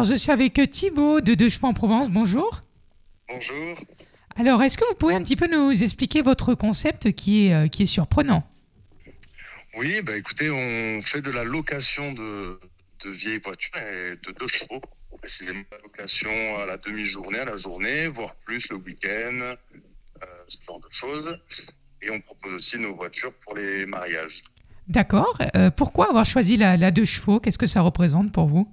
Alors, je suis avec Thibaut de Deux Chevaux en Provence. Bonjour. Bonjour. Alors, est-ce que vous pouvez un petit peu nous expliquer votre concept qui est, euh, qui est surprenant? Oui, bah écoutez, on fait de la location de, de vieilles voitures et de deux chevaux. Précisément la location à la demi-journée, à la journée, voire plus le week-end, euh, ce genre de choses. Et on propose aussi nos voitures pour les mariages. D'accord. Euh, pourquoi avoir choisi la, la deux chevaux? Qu'est-ce que ça représente pour vous?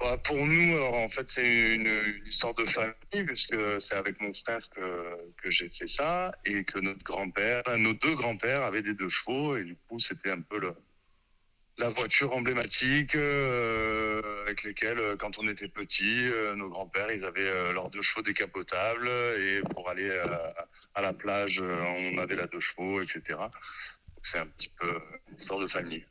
Bah, pour nous, alors, en fait, c'est une, histoire de famille, puisque c'est avec mon frère que, j'ai fait ça, et que notre grand-père, nos deux grands-pères avaient des deux chevaux, et du coup, c'était un peu la voiture emblématique euh, avec lesquelles, euh, quand on était petit, euh, nos grands-pères, ils avaient leurs deux chevaux décapotables, et pour aller euh, à la plage, on avait la deux chevaux, etc. C'est un petit peu une histoire de famille.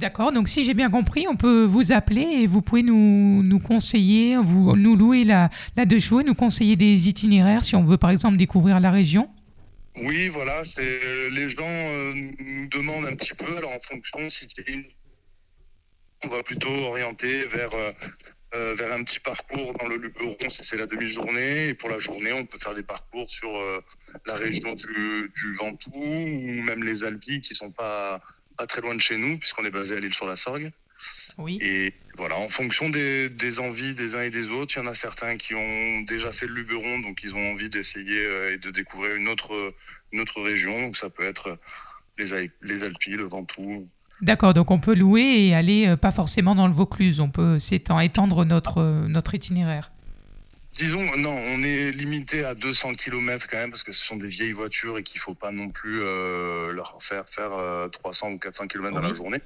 D'accord. Donc, si j'ai bien compris, on peut vous appeler et vous pouvez nous, nous conseiller, vous, nous louer la, la deux nous conseiller des itinéraires si on veut, par exemple, découvrir la région. Oui, voilà, c'est les gens euh, nous demandent un petit peu. Alors en fonction, si on va plutôt orienter vers euh, euh, vers un petit parcours dans le Luberon si c'est la demi-journée. Et pour la journée, on peut faire des parcours sur la région du, du Ventoux ou même les Alpes qui sont pas pas très loin de chez nous puisqu'on est basé à l'île sur la Sorgue. Oui. Et voilà, en fonction des, des envies des uns et des autres, il y en a certains qui ont déjà fait le Luberon, donc ils ont envie d'essayer euh, et de découvrir une autre, une autre région. Donc ça peut être les, Al- les Alpes, le Ventoux. D'accord. Donc, on peut louer et aller euh, pas forcément dans le Vaucluse. On peut s'étendre, étendre notre, euh, notre itinéraire. Disons, non, on est limité à 200 km quand même, parce que ce sont des vieilles voitures et qu'il faut pas non plus euh, leur faire faire euh, 300 ou 400 km dans Oui. la journée.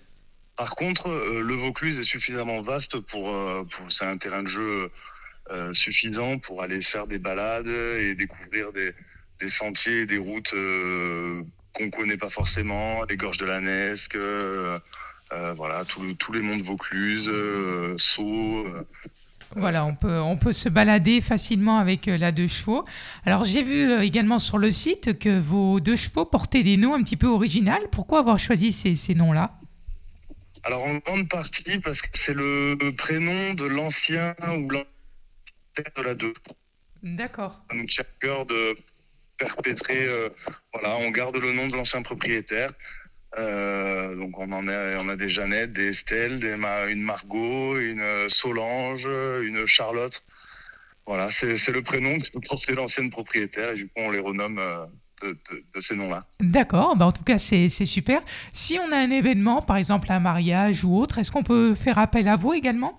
Par contre, euh, le Vaucluse est suffisamment vaste pour, euh, pour c'est un terrain de jeu euh, suffisant pour aller faire des balades et découvrir des, des sentiers des routes euh, qu'on connaît pas forcément, les gorges de la Nesque, euh, euh, voilà, le- tous les monts de Vaucluse, euh, Sceaux, euh, Voilà, on peut, on peut se balader facilement avec euh, la deux chevaux. Alors, j'ai vu euh, également sur le site que vos deux chevaux portaient des noms un petit peu originaux. Pourquoi avoir choisi ces, ces noms-là? Alors en grande partie parce que c'est le prénom de l'ancien ou l'ancien de la deux. D'accord. Tient à cœur de perpétrer, euh, voilà, on garde le nom de l'ancien propriétaire. Euh, donc on en a, on a des Jeannette, des Estelle, des Ma- une Margot, une euh, Solange, une Charlotte. Voilà, c'est le prénom que portait l'ancienne propriétaire et du coup on les renomme euh, de, de- de ces noms-là. D'accord, bah en tout cas c'est c'est super. Si on a un événement, par exemple un mariage ou autre, est-ce qu'on peut faire appel à vous également?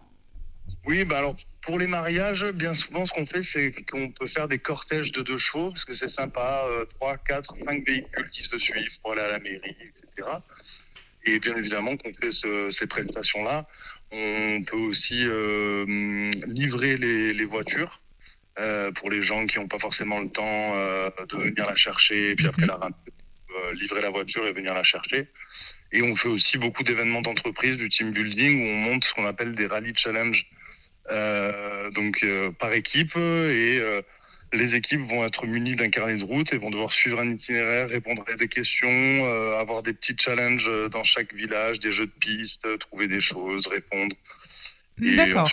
Oui, bah alors pour les mariages, bien souvent ce qu'on fait, c'est qu'on peut faire des cortèges de deux chevaux, parce que c'est sympa, euh, trois, quatre, cinq véhicules qui se suivent pour aller à la mairie, etc. Et bien évidemment qu'on fait ce- ces prestations-là, on peut aussi euh, livrer les, voitures euh, pour les gens qui n'ont pas forcément le temps de venir la chercher, et puis après la livrer la voiture et venir la chercher. Et on fait aussi beaucoup d'événements d'entreprise, du team building, où on monte ce qu'on appelle des rally challenge euh, donc euh, par équipe et euh, les équipes vont être munies d'un carnet de route et vont devoir suivre un itinéraire, répondre à des questions, euh, avoir des petits challenges euh, dans chaque village, des jeux de pistes, euh, trouver des choses, répondre. Et D'accord.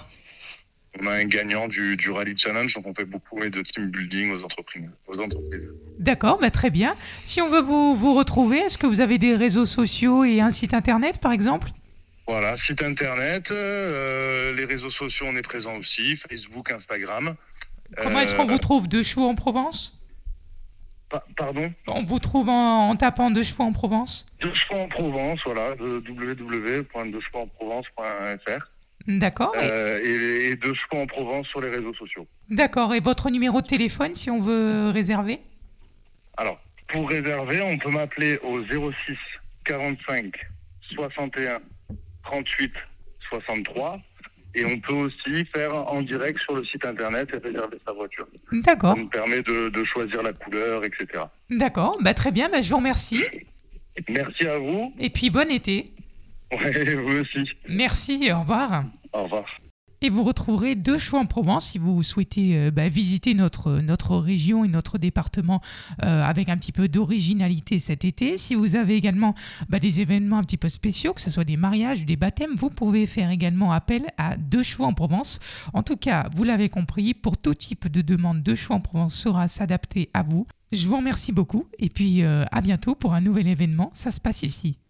On a un gagnant du, du rally challenge, donc on fait beaucoup de team building aux entreprises. Aux entreprises. D'accord, bah très bien. Si on veut vous, vous retrouver, est-ce que vous avez des réseaux sociaux et un site internet par exemple? Voilà, site internet, euh, les réseaux sociaux, on est présent aussi, Facebook, Instagram. Comment est-ce qu'on Euh, vous trouve Deux chevaux en Provence? Pa- Pardon? On vous trouve en, en tapant Deux chevaux en Provence? Deux chevaux en Provence, voilà, de www.deuxchevauxenprovence.fr D'accord. Et- euh, et, et deux chevaux en Provence sur les réseaux sociaux. D'accord. Et votre numéro de téléphone si on veut réserver? Alors, pour réserver, on peut m'appeler au 06 45 61 38 63 et on peut aussi faire en direct sur le site internet et réserver sa voiture. D'accord. Ça nous permet de, de choisir la couleur, etc. D'accord. Bah très bien. Bah, je vous remercie. Merci à vous. Et puis bon été. Ouais, vous aussi. Merci. Au revoir. Au revoir. Et vous retrouverez deux choix en Provence si vous souhaitez euh, bah, visiter notre, notre région et notre département euh, avec un petit peu d'originalité cet été. Si vous avez également bah, des événements un petit peu spéciaux, que ce soit des mariages, des baptêmes, vous pouvez faire également appel à deux choix en Provence. En tout cas, vous l'avez compris, pour tout type de demande, deux choix en Provence sera s'adapter à vous. Je vous remercie beaucoup et puis euh, à bientôt pour un nouvel événement. Ça se passe ici.